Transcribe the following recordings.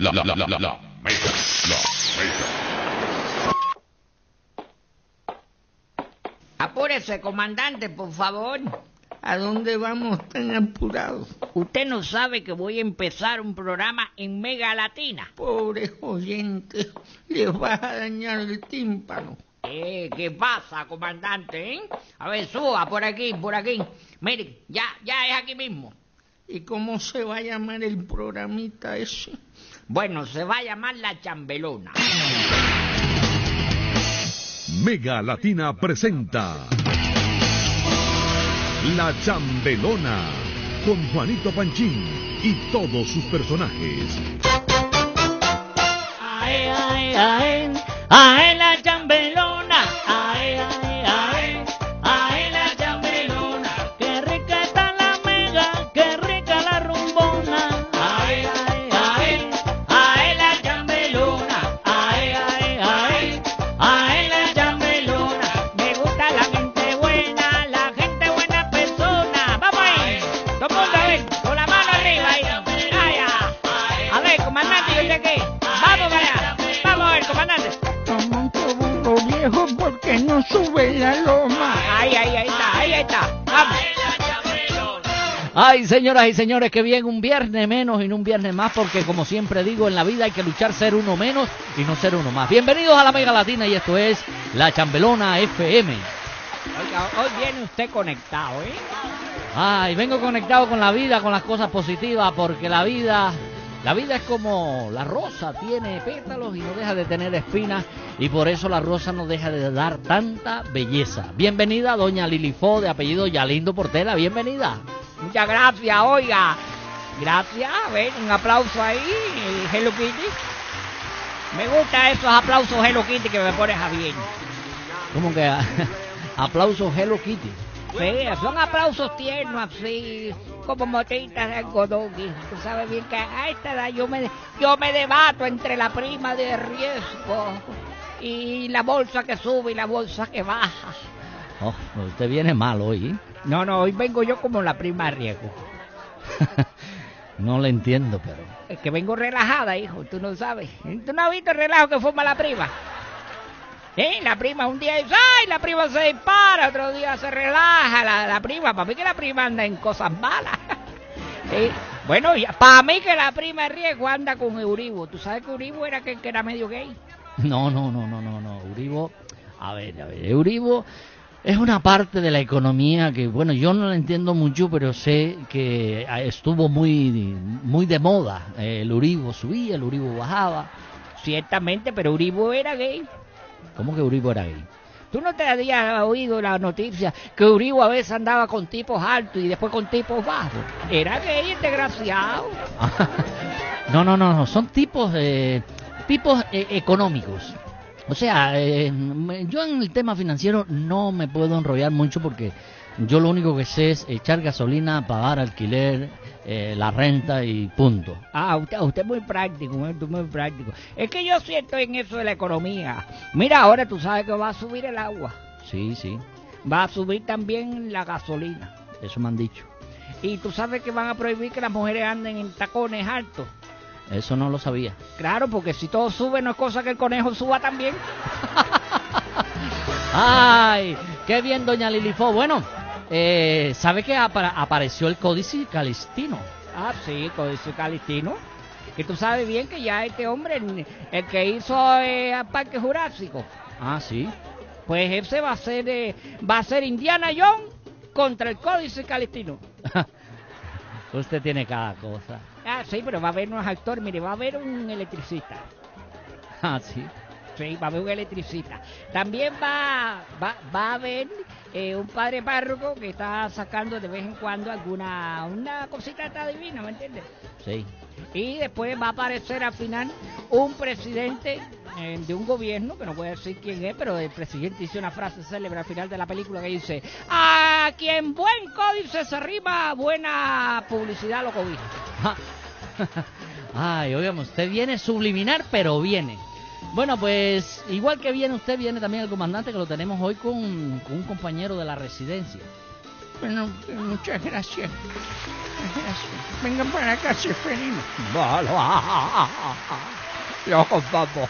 La, la, la, la, la, mega, la, mega. Apúrese, comandante, por favor. ¿A dónde vamos tan apurados? Usted no sabe que voy a empezar un programa en Mega Latina. Pobre oyente, le vas a dañar el tímpano. Eh, ¿qué pasa, comandante? eh? A ver, suba por aquí, por aquí. Mire, ya, ya es aquí mismo. ¿Y cómo se va a llamar el programita ese? Bueno, se va a llamar La Chambelona. Mega Latina presenta La Chambelona con Juanito Panchín y todos sus personajes. Ae, ae, ae, ae la chambelona, sube la loma. Ahí, ahí, ahí está, ahí está, vamos. Ay, señoras y señores, que bien, un viernes menos y no un viernes más, porque como siempre digo, en la vida hay que luchar ser uno menos y no ser uno más. Bienvenidos a la Mega Latina y esto es La Chambelona FM. Oiga, hoy viene usted conectado, ¿eh? Ay, vengo conectado con la vida, con las cosas positivas, porque la vida, la vida es como la rosa, tiene pétalos y no deja de tener espinas, y por eso la rosa no deja de dar tanta belleza. Bienvenida, doña Lilifo, de apellido Yalindo Portela, bienvenida. Muchas gracias, oiga. Gracias, a ver, un aplauso ahí, Hello Kitty. Me gustan esos aplausos Hello Kitty que me pones a bien. Como que aplausos Hello Kitty. Sí, son aplausos tiernos así, como motitas de algodón. Tú sabes bien que a esta edad yo me, yo me debato entre la prima de riesgo y la bolsa que sube y la bolsa que baja. Oh, usted viene mal hoy. ¿eh? No, no, hoy vengo yo como la prima de riesgo. no le entiendo, pero... Es que vengo relajada, hijo, tú no sabes. ¿Tú no has visto el relajo que forma la prima? ¿Eh? La prima un día dice, ¡ay! La prima se dispara, otro día se relaja. La, la prima, para mí que la prima anda en cosas malas. ¿Eh? Bueno, para mí que la prima de riesgo anda con Euribo. ¿Tú sabes que Euribo era que, que era medio gay? No, no, no, no, no, no. Euribo, a ver, a ver, Euribo es una parte de la economía que, bueno, yo no la entiendo mucho, pero sé que ah, estuvo muy, muy de moda. Eh, El Euribo subía, el Euribo bajaba. Ciertamente, pero Euribo era gay. ¿Cómo que Euribo era gay? ¿Tú no te habías oído la noticia que Uribo a veces andaba con tipos altos y después con tipos bajos? Era gay, desgraciado. no, no, no, no, son tipos, eh, tipos eh, económicos. O sea, eh, yo en el tema financiero no me puedo enrollar mucho porque yo lo único que sé es echar gasolina, pagar alquiler, eh, la renta y punto. Ah, usted, usted es muy práctico, usted es muy práctico. Es que yo siento en eso de la economía. Mira, ahora tú sabes que va a subir el agua. Sí, sí, Va a subir también la gasolina. eso me han dicho. Y tú sabes que van a prohibir que las mujeres anden en tacones altos. Eso no lo sabía. Claro, porque si todo sube no es cosa que el conejo suba también. ¡Ay! ¡Qué bien, doña Lilifo! Bueno, eh, ¿sabe que apa- apareció el Códice Calistino? Ah, sí, Códice Calistino. Que tú sabes bien que ya este hombre, el, que hizo eh, el Parque Jurásico, Ah, sí. pues ese va a ser eh, va a ser Indiana Jones contra el Códice Calistino. Usted tiene cada cosa. Ah, sí, pero va a haber unos actores, mire, va a haber un electricista. Ah, sí. Sí, va a haber un electricista. También va, va, va a haber eh, un padre párroco que está sacando de vez en cuando alguna una cosita está divina, ¿me entiendes? Sí. Y después va a aparecer al final un presidente eh, de un gobierno, que no voy a decir quién es, pero el presidente dice una frase célebre al final de la película que dice, a quien buen códice se arriba, buena publicidad lo cobija. Ay, oigan, usted viene subliminar, pero viene. Bueno, pues igual que viene usted, viene también el comandante que lo tenemos hoy con, con un compañero de la residencia. Bueno, muchas gracias. Gracias. Vengan para acá, Seferino. Vale, yo contando,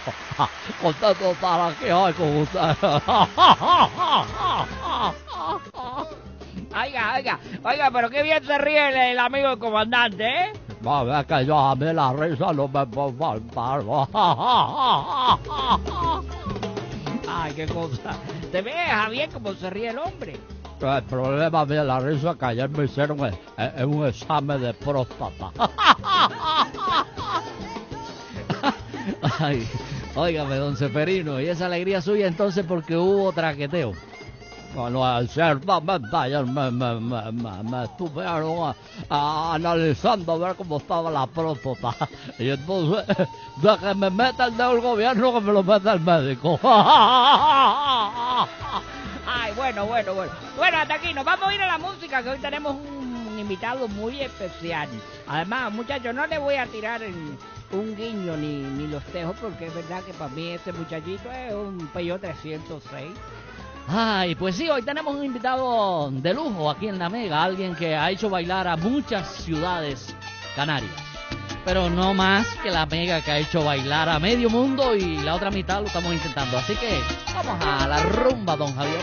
contando para que hoy con usted. Oiga, oiga, oiga, pero qué bien se ríe el, el amigo del comandante, ¿eh? Ver que yo a mí la risa no me puedo faltar. Ay, qué cosa. ¿Te ves, Javier, cómo se ríe el hombre? El problema de la risa que ayer me hicieron es, es- es un examen de próstata. Ay, óigame, don Seferino, y esa alegría suya entonces porque hubo traqueteo. Bueno, ciertamente ayer me, me, me, me, me estuvieron a- analizando a ver cómo estaba la próstata. Y entonces, de que me meta el dedo el gobierno, que me lo meta el médico. Ay, bueno, bueno, bueno. Bueno, hasta aquí. Nos vamos a ir a la música, que hoy tenemos un invitado muy especial. Además, muchachos, no le voy a tirar un guiño ni, ni los tejos, porque es verdad que para mí este muchachito es un Peugeot 306. Ay, pues sí, hoy tenemos un invitado de lujo aquí en La Mega, alguien que ha hecho bailar a muchas ciudades canarias. Pero no más que La Mega que ha hecho bailar a medio mundo y la otra mitad lo estamos intentando. Así que vamos a la rumba, don Javier.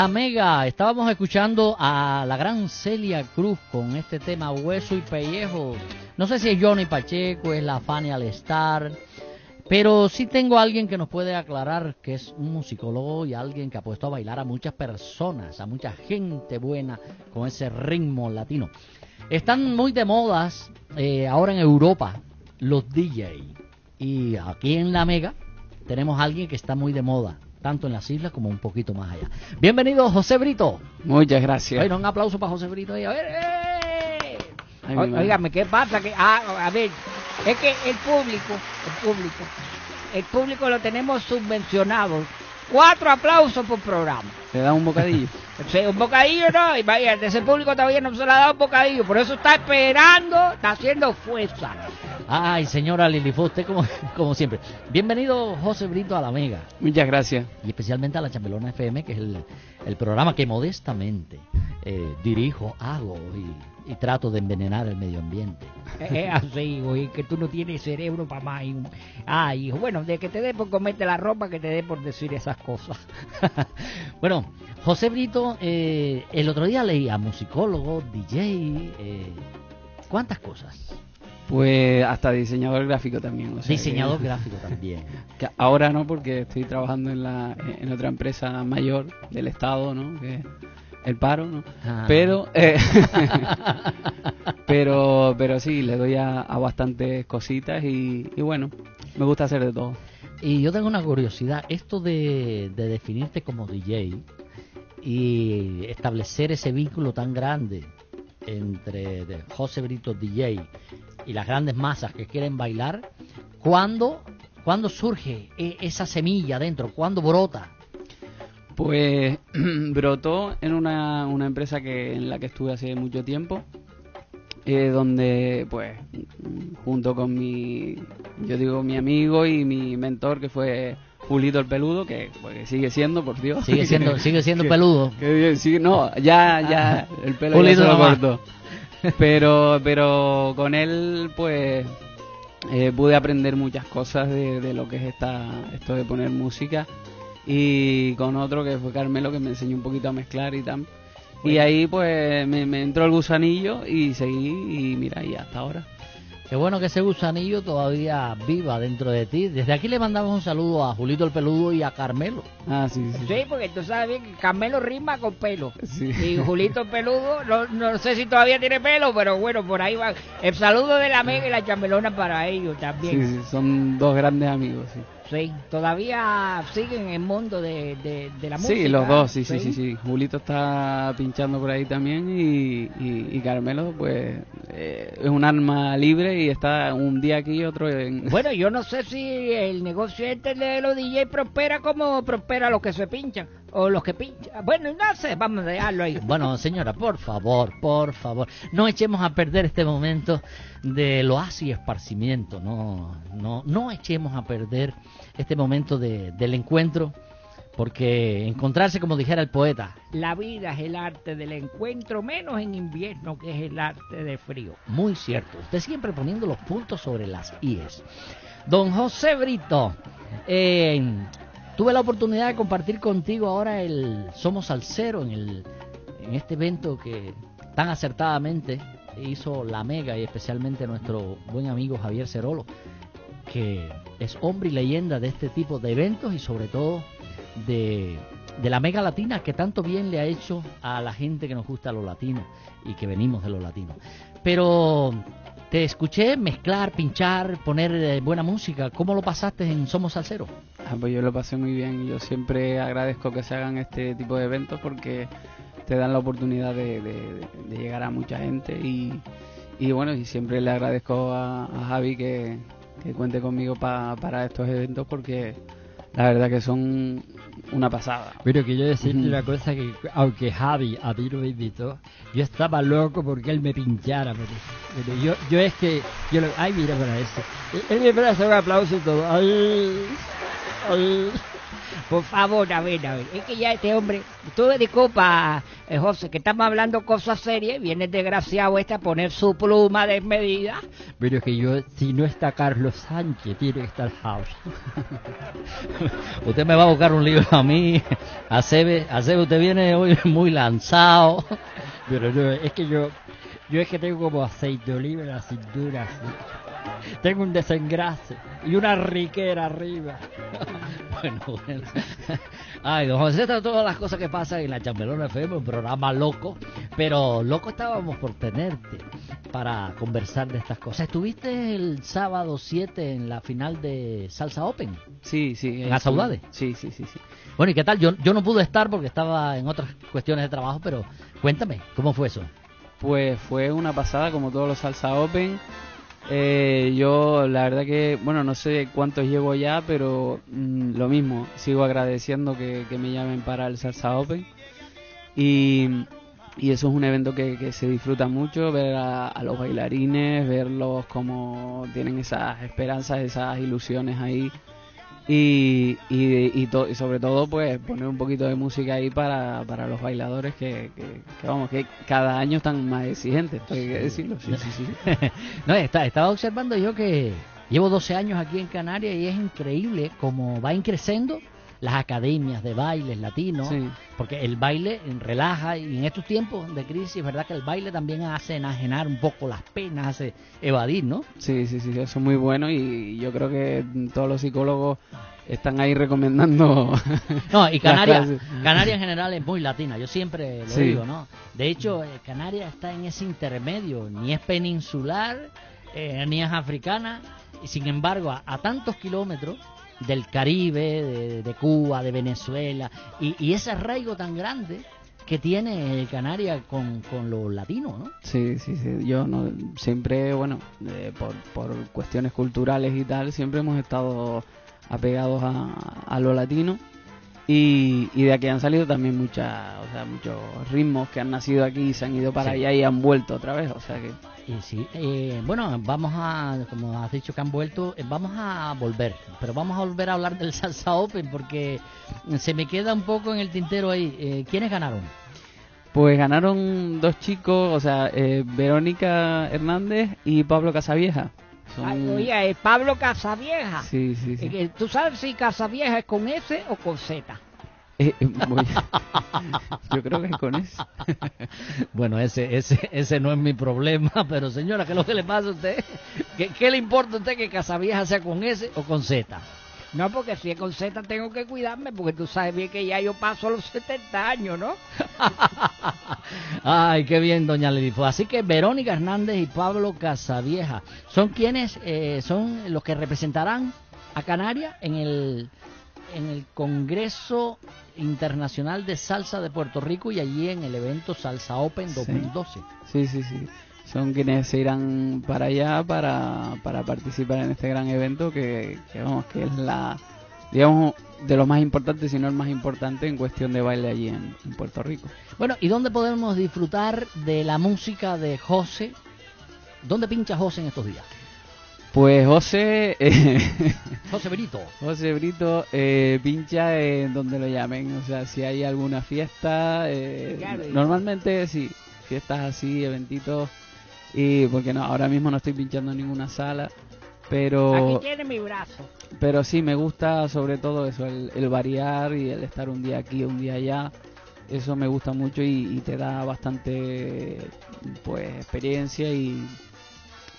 La Mega, estábamos escuchando a la gran Celia Cruz con este tema Hueso y Pellejo. No sé si es Johnny Pacheco, es la Fanny Alestar, pero sí tengo a alguien que nos puede aclarar que es un musicólogo y alguien que ha puesto a bailar a muchas personas, a mucha gente buena con ese ritmo latino. Están muy de modas eh, ahora en Europa los DJ y aquí en La Mega tenemos a alguien que está muy de moda, tanto en las islas como un poquito más allá. Bienvenido José Brito. Muchas gracias. Bueno, un aplauso para José Brito ahí. A ver, ¡eh! Ay, O- ¿qué pasa? Que, ah, a ver, es que el público, el público, el público lo tenemos subvencionado. Cuatro aplausos por programa. ¿Le da un bocadillo? Sí, un bocadillo, ¿no? Imagínate, ese público todavía no se le ha dado un bocadillo, por eso está esperando, está haciendo fuerza. Ay, señora Lilifo, usted como, como siempre. Bienvenido José Brito a La Mega Muchas gracias. y especialmente a la Chambelona FM, que es el, el programa que modestamente eh, dirijo, hago y, y trato de envenenar el medio ambiente. Es así, güey, que tú no tienes cerebro para más. hijo. Ay, hijo, bueno, de que te dé por comerte la ropa, que te dé por decir esas cosas. bueno, José Brito, eh, el otro día leía musicólogo, DJ, eh, ¿cuántas cosas? Pues hasta diseñador gráfico también. o sea que- Diseñador gráfico también. que ahora no, porque estoy trabajando en, la, en otra empresa mayor del Estado, ¿no? Que el paro, ¿no? Ah. Pero, eh, pero, pero sí, le doy a, a bastantes cositas y, y bueno, me gusta hacer de todo. Y yo tengo una curiosidad, esto de, de definirte como DJ y establecer ese vínculo tan grande entre José Brito DJ y las grandes masas que quieren bailar, ¿cuándo, ¿cuándo surge e- esa semilla dentro? ¿Cuándo brota? Pues brotó en una, una empresa que en la que estuve hace mucho tiempo, eh, donde pues junto con mi, yo digo mi amigo y mi mentor que fue Julito el Peludo, que, pues, sigue siendo, por Dios. Sigue siendo, sigue siendo que- peludo. que bien, sí, no, ya, ya, el pelo ya se lo cortó. Pero, pero con él, pues, eh, pude aprender muchas cosas de, de lo que es esta, esto de poner música. Y con otro que fue Carmelo, que me enseñó un poquito a mezclar y tal. Y ahí, pues, me, me entró el gusanillo y seguí, y mira, y hasta ahora. Qué bueno que ese gusanillo todavía viva dentro de ti. Desde aquí le mandamos un saludo a Julito el Peludo y a Carmelo. Ah, sí, sí. Sí, porque tú sabes bien que Carmelo rima con pelo. Sí. Y Julito Peludo, no, no sé si todavía tiene pelo, pero bueno, por ahí va. El saludo de la Mega y la chambelona para ellos Sí, también. sí, son dos grandes amigos, sí. Sí, todavía siguen en el mundo de, de, de la música. Sí, los dos, sí, sí, sí, sí. Julito está pinchando por ahí también y, y, y Carmelo, pues, eh, es un arma libre y está un día aquí y otro en... Bueno, yo no sé si el negocio este de los DJ prospera como prospera los que se pinchan o los que pinchan. Bueno, no sé, vamos a dejarlo ahí. Bueno, señora, por favor, por favor, no echemos a perder este momento del oasis y esparcimiento, no, no, no echemos a perder este momento de, del encuentro, porque encontrarse, como dijera el poeta, La vida es el arte del encuentro, menos en invierno que es el arte del frío. muy cierto, usted siempre poniendo los puntos sobre las IES. Don José Brito, eh, tuve la oportunidad de compartir contigo ahora el Somos Salcero en, el, en este evento que tan acertadamente hizo la Mega y especialmente nuestro buen amigo Javier Cerolo, que es hombre y leyenda de este tipo de eventos y sobre todo de, la Mega Latina que tanto bien le ha hecho a la gente que nos gusta lo latino y que venimos de lo latino. Pero te escuché mezclar, pinchar, poner eh, buena música. ¿Cómo lo pasaste en Somos Salsero? Ah, pues yo lo pasé muy bien. Yo siempre agradezco que se hagan este tipo de eventos porque te dan la oportunidad de, de- de llegar a mucha gente y, bueno, y siempre le agradezco a, a Javi que, que cuente conmigo pa- para estos eventos porque la verdad que son una pasada. Pero quiero decirte una cosa que aunque Javi a mí me invitó, yo estaba loco porque él me pinchara. Pero, pero yo, yo es que, yo lo, ay mira para eso. Él me hace un aplauso y todo. Ay, ay. Por favor, a ver, a ver. Es que ya este hombre, todo dedicó para eh, José, que estamos hablando cosas serias, viene el desgraciado este a poner su pluma desmedida. Pero es que yo, si no está Carlos Sánchez, tiene que estar House. Usted me va a buscar un libro a mí. Acebe, Acebe, usted viene hoy muy lanzado. Pero no, es que yo, yo es que tengo como aceite de oliva en la cintura. así. Tengo un desengrase y una riquera arriba. Bueno, bueno. Ay, don José, estas son todas las cosas que pasan en la Chambelona FM, un programa loco. Pero loco estábamos por tenerte para conversar de estas cosas. ¿Estuviste el sábado 7 en la final de Salsa Open? Sí, sí. ¿En Asaudade? Sí, sí, sí, sí. Bueno, ¿y qué tal? Yo, yo no pude estar porque estaba en otras cuestiones de trabajo, pero cuéntame, ¿cómo fue eso? Pues fue una pasada como todos los Salsa Open. Eh, yo la verdad que, bueno, no sé cuántos llevo ya, pero mm, lo mismo, sigo agradeciendo que, me llamen para el Salsa Open. Y, y eso es un evento que, que se disfruta mucho, ver a, a los bailarines, verlos como tienen esas esperanzas, esas ilusiones ahí. Y, y, y, to- y sobre todo pues poner un poquito de música ahí para, para los bailadores que, que, que, vamos que cada año están más exigentes hay que decirlo sí, sí, sí. no, está- estaba observando yo que llevo 12 años aquí en Canarias y es increíble cómo va creciendo las academias de bailes latinos, Sí. porque el baile relaja y en estos tiempos de crisis es verdad que el baile también hace enajenar un poco las penas, hace evadir, ¿no? Sí, sí, sí, eso es muy bueno y yo creo que todos los psicólogos están ahí recomendando. No, y Canarias. Canarias en general es muy latina, yo siempre lo Sí. digo, ¿no? De hecho, eh, Canarias está en ese intermedio, ni es peninsular, eh, ni es africana, y sin embargo, a, a tantos kilómetros del Caribe, de, Cuba, de Venezuela, y, ese arraigo tan grande que tiene Canarias con, los latinos, ¿no? Sí, sí, sí. Yo no, siempre, bueno, eh, por, por cuestiones culturales y tal, siempre hemos estado apegados a, a lo latino. Y, y de aquí han salido también muchas, o sea, muchos ritmos que han nacido aquí y se han ido para Sí. allá y han vuelto otra vez. O sea que Y sí, eh, bueno, vamos a, como has dicho que han vuelto, eh, vamos a volver, pero vamos a volver a hablar del Salsa Open porque se me queda un poco en el tintero ahí. Eh, ¿Quiénes ganaron? Pues ganaron dos chicos, o sea, eh, Verónica Hernández y Pablo Casavieja. Son- Ay, oye, eh, Pablo Casavieja. Sí, sí, sí. Eh, que ¿Tú sabes si Casavieja es con S o con Z? Eh, eh, voy- Yo creo que es con eso. Bueno, ese, ese, ese no es mi problema, pero señora, ¿qué es lo que le pasa a usted? ¿Qué, qué le importa a usted que Casavieja sea con S o con Z? No, porque si es con Z tengo que cuidarme, porque tú sabes bien que ya yo paso los 70 años, ¿no? Ay, qué bien, doña Lilifo. Así que Verónica Hernández y Pablo Casavieja son quienes eh, son los que representarán a Canarias en el en el Congreso Internacional de Salsa de Puerto Rico y allí en el evento Salsa Open Sí. 2012. Sí, sí, sí. Son quienes se irán para allá para, para participar en este gran evento que, que, vamos, que es la, digamos, de los más importantes, si no el más importante en cuestión de baile allí en, en Puerto Rico. Bueno, ¿y dónde podemos disfrutar de la música de José? ¿Dónde pincha José en estos días? Pues José, eh, José Benito. José Brito eh, pincha en donde lo llamen, o sea, si hay alguna fiesta, eh, normalmente sí, fiestas así, eventitos, y porque no, ahora mismo no estoy pinchando en ninguna sala, pero... Aquí tiene mi brazo. Pero sí, me gusta sobre todo eso, el, el variar y el estar un día aquí, un día allá. Eso me gusta mucho y, y te da bastante pues experiencia y,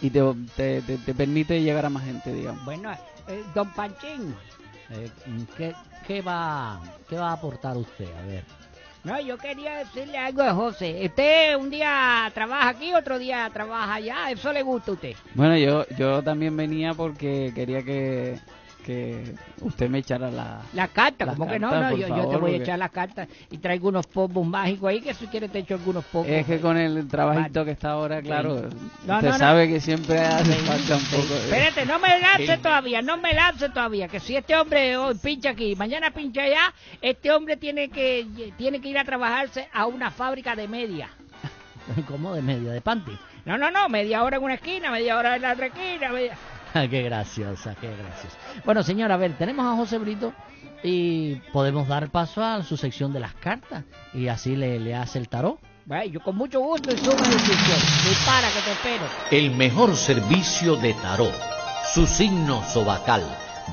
y te, te, te- te permite llegar a más gente, digamos. Bueno, eh, don Panchín, Eh, ¿qué, qué va, ¿Qué va a aportar usted? A ver. No, yo quería decirle algo a José. Usted un día trabaja aquí, otro día trabaja allá, eso le gusta a usted. Bueno, yo, yo también venía porque quería que, que usted me echara la... La carta, como que no, no, yo, yo te voy a echar las cartas y traigo unos polvos mágicos ahí que si quieres te echo algunos polvos. Es que con el trabajito Vale. que está ahora, claro, No, usted no, no. sabe que siempre hace falta un poco de... Espérate, no me lance todavía, no me lance todavía, que si este hombre hoy pincha aquí, mañana pincha allá, este hombre tiene que tiene que ir a trabajarse a una fábrica de media. ¿Cómo de media? ¿De panty? No, no, no, media hora en una esquina, media hora en la otra esquina, media- qué graciosa, qué graciosa. Bueno, señora, a ver, tenemos a José Brito y podemos dar paso a su sección de las cartas y así le, le hace el tarot. Bueno, yo con mucho gusto y suma decisión. Dispara que te espero. El mejor servicio de tarot, su signo sobacal.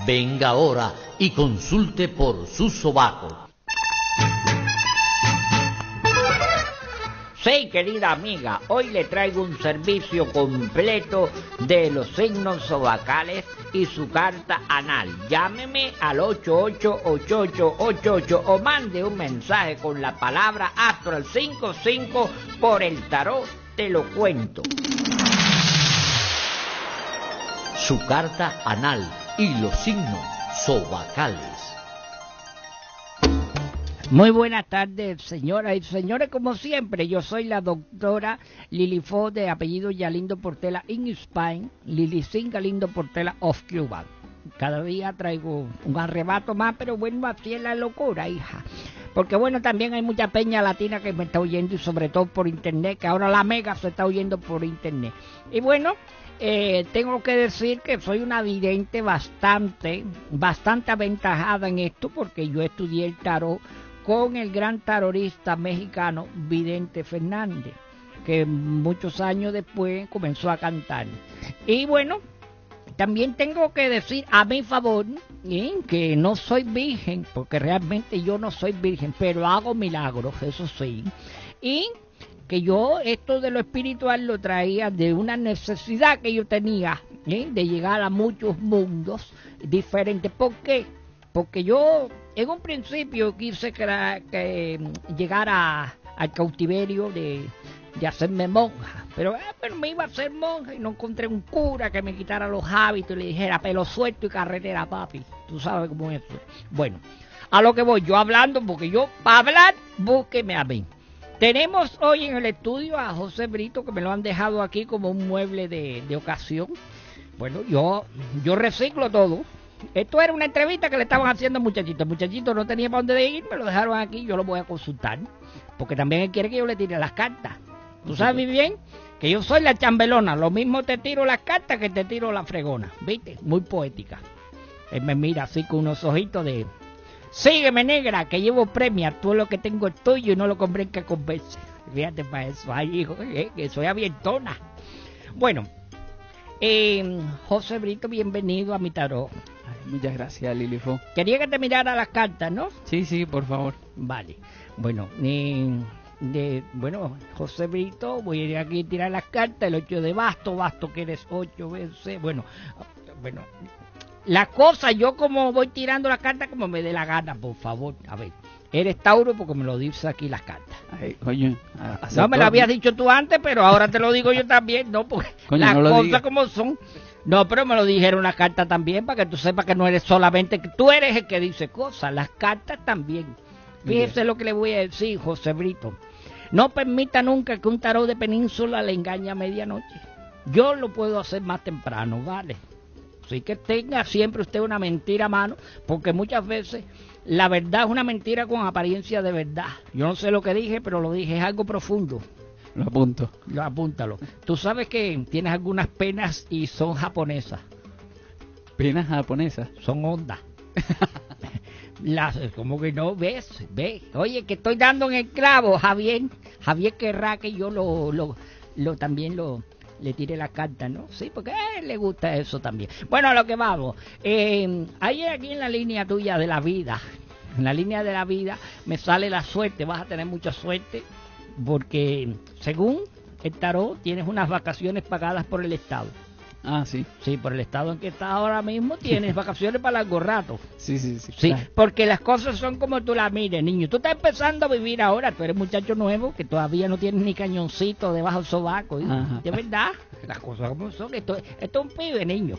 Venga ahora y consulte por su sobaco. Sí, querida amiga, hoy le traigo un servicio completo de los signos zodiacales y su carta anal. Llámeme al 888888 o mande un mensaje con la palabra astro al 55 por el tarot, te lo cuento. Su carta anal y los signos sobacales. Muy buenas tardes, señoras y señores. Como siempre, yo soy la doctora Lili Fo de apellido Yalindo Portela in Spain, Lili Galindo Portela of Cuba. Cada día traigo un arrebato más, pero bueno, así es la locura, hija. Porque bueno, también hay mucha peña latina que me está oyendo y sobre todo por internet, que ahora la mega se está oyendo por internet. Y bueno, eh, tengo que decir que soy una vidente bastante, bastante aventajada en esto porque yo estudié el tarot con el gran tarotista mexicano Vidente Fernández, que muchos años después comenzó a cantar. Y bueno, también tengo que decir a mi favor ¿eh? que no soy virgen, porque realmente yo no soy virgen, pero hago milagros, eso sí. Y que yo esto de lo espiritual lo traía de una necesidad que yo tenía ¿eh? de llegar a muchos mundos diferentes. ¿Por qué? Porque yo en un principio quise que, que llegar a, al cautiverio de, de hacerme monja, pero, eh, pero me iba a hacer monja y no encontré un cura que me quitara los hábitos y le dijera pelo suelto y carretera, papi. Tú sabes cómo es. Bueno, a lo que voy, yo hablando, porque yo, para hablar, búsqueme a mí. Tenemos hoy en el estudio a José Brito, que me lo han dejado aquí como un mueble de, de ocasión. Bueno, yo, yo reciclo todo. Esto era una entrevista que le estaban haciendo al muchachito. El muchachito no tenía para dónde ir, me lo dejaron aquí, yo lo voy a consultar. Porque también él quiere que yo le tire las cartas. Tú sabes muy bien que yo soy la chambelona. Lo mismo te tiro las cartas que te tiro la fregona. ¿Viste? Muy poética. Él me mira así con unos ojitos de... Sígueme, negra, que llevo premia. Todo lo que tengo es tuyo y no lo compré en que convence. Fíjate para eso. Ay, hijo, eh, que soy abiertona. Bueno, eh, José Brito, bienvenido a mi tarot. Ay, muchas gracias, Lilifo. Quería que te mirara las cartas, ¿no? Sí, sí, por favor. Vale. Bueno, eh, de, bueno, José Brito, voy a ir aquí a tirar las cartas, el 8 de basto, basto que eres 8 veces, bueno, bueno, la cosa, yo como voy tirando las cartas como me dé la gana, por favor, a ver, eres Tauro porque me lo dice aquí las cartas. Ay, coño, no me lo habías dicho tú antes, pero ahora te lo digo yo también, no, porque Coño, las no cosas como son. No, pero me lo dijeron las cartas también, para que tú sepas que no eres solamente, que tú eres el que dice cosas, las cartas también. Fíjese lo que le voy a decir, José Brito. No permita nunca que un tarot de península le engañe a medianoche. Yo lo puedo hacer más temprano, ¿vale? Así que tenga siempre usted una mentira a mano, porque muchas veces la verdad es una mentira con apariencia de verdad. Yo no sé lo que dije, pero lo dije, es algo profundo. Lo apunto. Lo apúntalo. Tú sabes que tienes algunas penas y son japonesas, Penas japonesas. son ondas. Las, como que no ves, ves. Oye, que estoy dando en el clavo, Javier. Javier querrá que yo lo, lo, lo también lo le tire la carta, ¿no? Sí, porque a él le gusta eso también. Bueno, a lo que vamos. Eh, hay aquí en la línea tuya de la vida, en la línea de la vida, me sale la suerte. Vas a tener mucha suerte porque según el tarot tienes unas vacaciones pagadas por el Estado. Ah, sí. Sí, por el estado en que estás ahora mismo tienes vacaciones para largo rato. Sí, sí, sí. Sí, porque las cosas son como tú las mires, niño. Tú estás empezando a vivir ahora, tú eres muchacho nuevo que todavía no tienes ni cañoncito debajo del sobaco. ¿sí? Ajá. De verdad, las cosas como son. Esto, esto es un pibe, niño.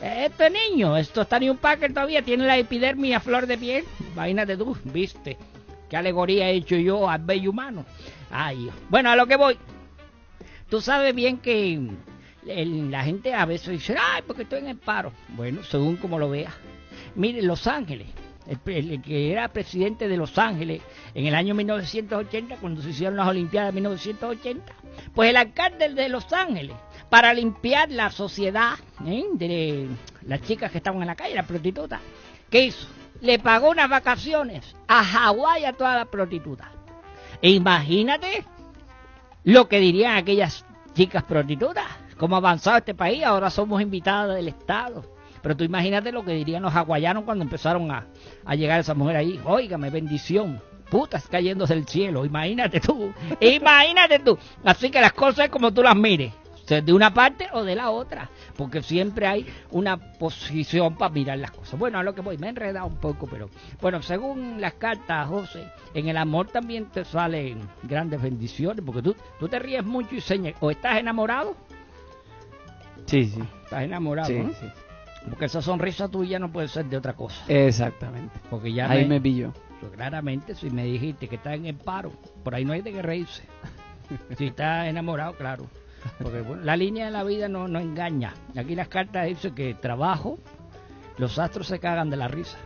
Esto es niño, esto está ni un Packer todavía, tiene la epidermis a flor de piel. Imagínate tú, viste. ¿Qué alegoría he hecho yo al bello humano? Ay. Bueno, a lo que voy. Tú sabes bien que la gente a veces dice, ay, porque estoy en el paro. Bueno, según como lo veas. Mire, Los Ángeles, el que era presidente de Los Ángeles en el año 1980, cuando se hicieron las Olimpiadas de 1980, pues el alcalde de Los Ángeles para limpiar la sociedad ¿eh? de las chicas que estaban en la calle, las prostitutas, ¿qué hizo? Le pagó unas vacaciones a Hawái a todas las prostitutas. E imagínate lo que dirían aquellas chicas prostitutas. Cómo ha avanzado este país, ahora somos invitadas del Estado. Pero tú imagínate lo que dirían los hawaianos cuando empezaron a, a llegar esa mujer ahí. Óigame, bendición. Putas cayéndose del cielo. Imagínate tú. Imagínate tú. Así que las cosas es como tú las mires. Sea, de una parte o de la otra. Porque siempre hay una posición para mirar las cosas. Bueno, a lo que voy, me he enredado un poco, pero bueno, según las cartas, José, en el amor también te salen grandes bendiciones. Porque tú, tú te ríes mucho y señas. O estás enamorado. Sí, sí. Estás enamorado, Sí, ¿no? sí. Porque esa sonrisa tuya no puede ser de otra cosa. Exactamente. Porque ya Ahí me- me pilló. Claramente, si me dijiste que estás en el paro, por ahí no hay de qué reírse. si estás enamorado, claro. Porque bueno, la línea de la vida no, no engaña. Aquí las cartas dicen que trabajo, los astros se cagan de la risa.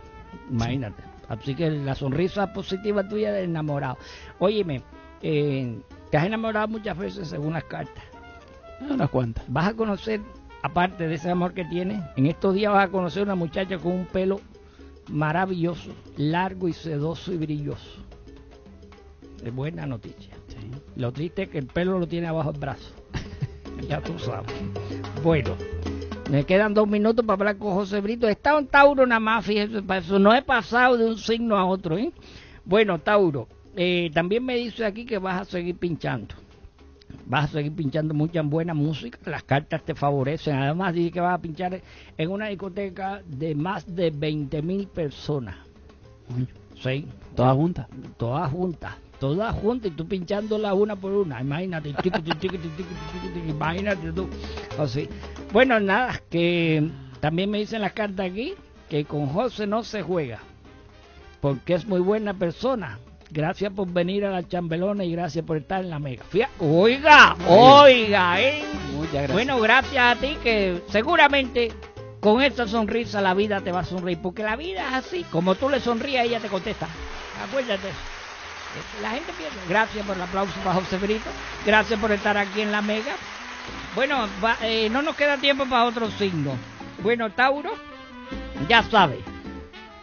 Imagínate. Así que la sonrisa positiva tuya de enamorado. Óyeme, eh, te has enamorado muchas veces según las cartas. Unas cuantas. Vas a conocer, aparte de ese amor que tienes, en estos días vas a conocer una muchacha con un pelo maravilloso, largo y sedoso y brilloso. Es buena noticia. Lo triste es que el pelo lo tiene abajo el brazo. Ya tú sabes. Bueno, me quedan dos minutos para hablar con José Brito. Está un Tauro nada más, fíjese, para eso no he pasado de un signo a otro. ¿eh? Bueno, Tauro, eh, también me dice aquí que vas a seguir pinchando vas a seguir pinchando mucha buena música, las cartas te favorecen, además dice que vas a pinchar en una discoteca de más de 20 mil personas. Sí, Todas juntas. todas juntas, todas juntas y tú pinchándolas una por una, imagínate, tiqui, tiqui, imagínate tú, así. Bueno, nada, que también me dicen las cartas aquí que con José no se juega, porque es muy buena persona. Gracias por venir a la chambelona y gracias por estar en la mega. Fía- Oiga, oiga, eh. Muchas gracias. Bueno, gracias a ti que seguramente con esta sonrisa la vida te va a sonreír, porque la vida es así, como tú le sonríes, ella te contesta. Acuérdate. La gente piensa. Gracias por el aplauso para José Brito. Gracias por estar aquí en la Mega. Bueno, eh, no nos queda tiempo para otro signo. Bueno, Tauro, ya sabes.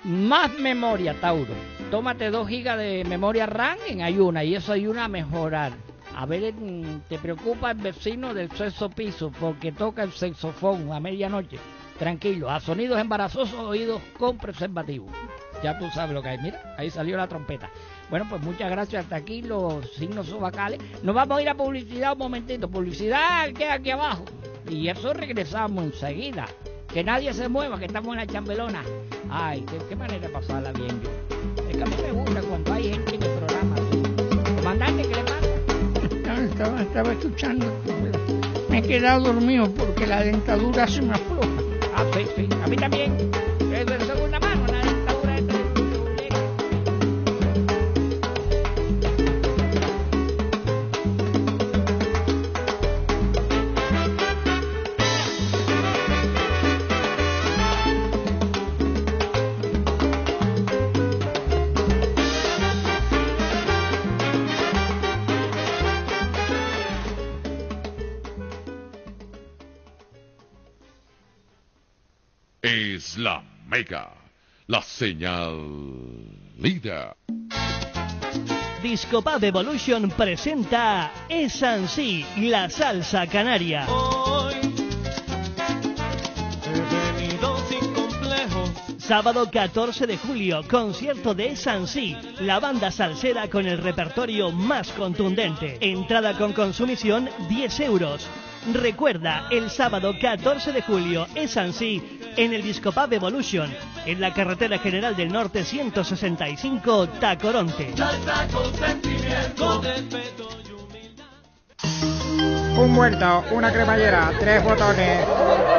Más memoria, Tauro. Tómate dos gigas de memoria RAM en ayuna y eso ayuda a mejorar. A ver, te preocupa el vecino del sexto piso porque toca el saxofón a medianoche. Tranquilo, a sonidos embarazosos oídos con preservativo. Ya tú sabes lo que hay. Mira, ahí salió la trompeta. Bueno, pues muchas gracias. Hasta aquí los signos sobacales. Nos vamos a ir a publicidad un momentito. Publicidad queda aquí abajo. Y eso regresamos enseguida. Que nadie se mueva, que estamos en la chambelona. Ay, qué, qué manera de pasarla bien yo. Es que a mí me gusta cuando hay gente en el programa. Comandante, ¿qué le pasa? Estaba, estaba escuchando. Me he quedado dormido porque la dentadura se me afloja. Ah, sí, sí. A mí también. Es de la señal líder. Discopub Evolution presenta Es Ansí, la salsa canaria. Hoy he venido sin complejos. Sábado 14 de julio, concierto de Sansí, la banda salsera con el repertorio más contundente. Entrada con consumición 10 euros. Recuerda, el sábado 14 de julio es Sansí en el Discopub Evolution, en la carretera general del norte 165 Tacoronte. Un muerto, una cremallera, tres botones,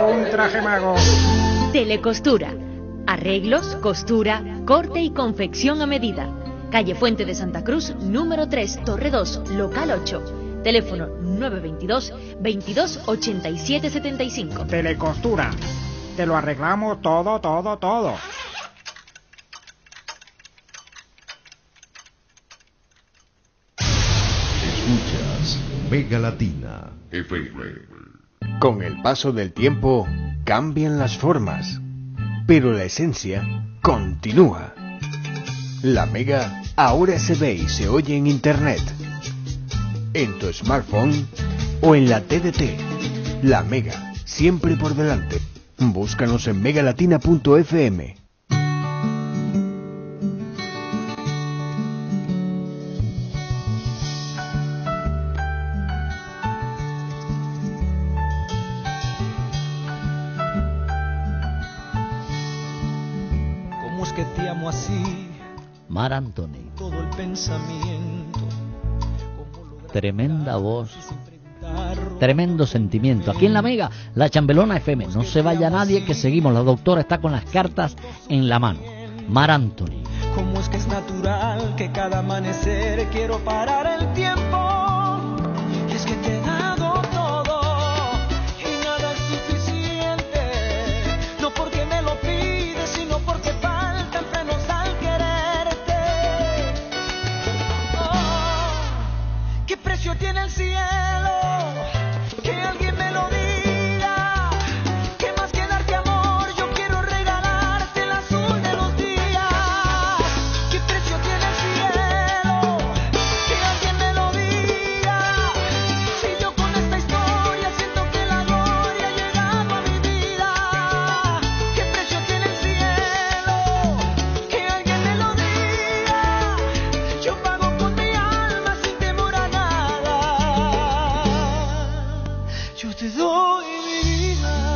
un traje mago. Telecostura. Arreglos, costura, corte y confección a medida. Calle Fuente de Santa Cruz, número 3, Torre 2, local 8. Teléfono 922 22 87 75. Telecostura. Te lo arreglamos todo, todo, todo. Escuchas Mega Latina. FM Con el paso del tiempo cambian las formas, pero la esencia continúa. La Mega ahora se ve y se oye en Internet, en tu smartphone o en la TDT. La Mega, siempre por delante. Búscanos en megalatina.fm. ¿Cómo es que te amo así? Mar Anthony. Todo el pensamiento. Tremenda voz. Tremendo sentimiento. Aquí en la Mega, la Chambelona FM. No se vaya nadie que seguimos. La doctora está con las cartas en la mano. Mar Anthony. ¿Cómo es que es natural que cada amanecer quiero parar yo te doy mi vida.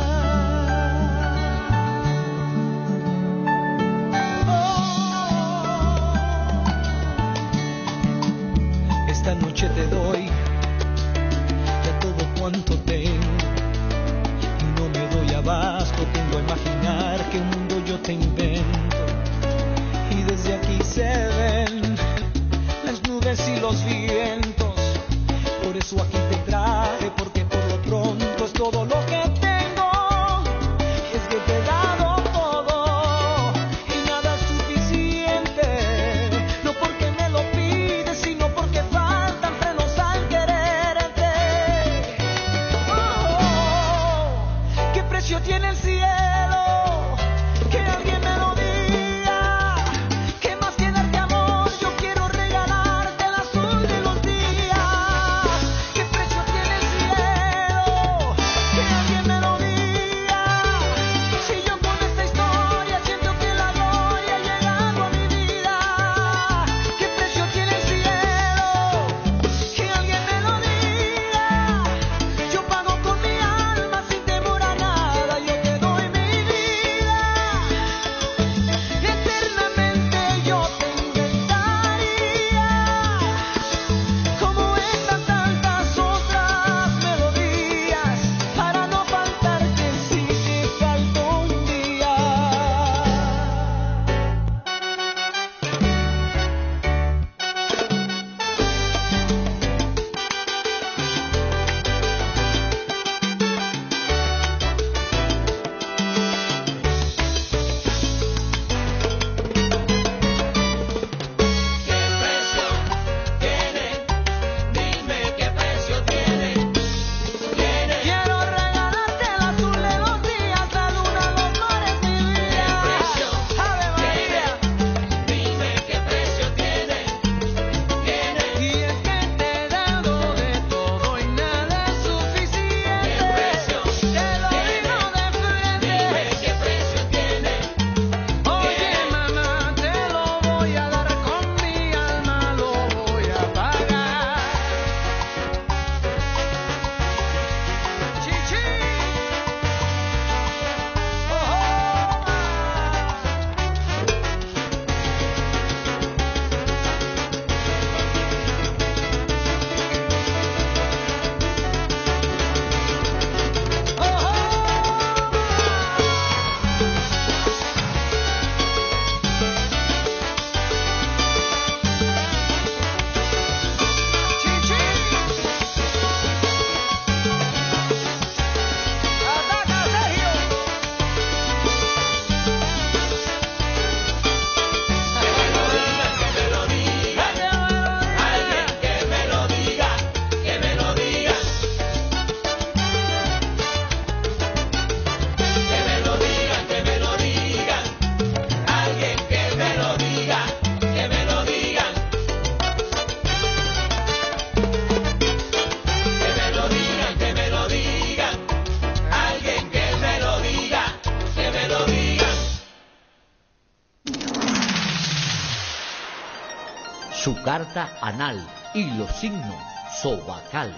Y los signos zodiacales.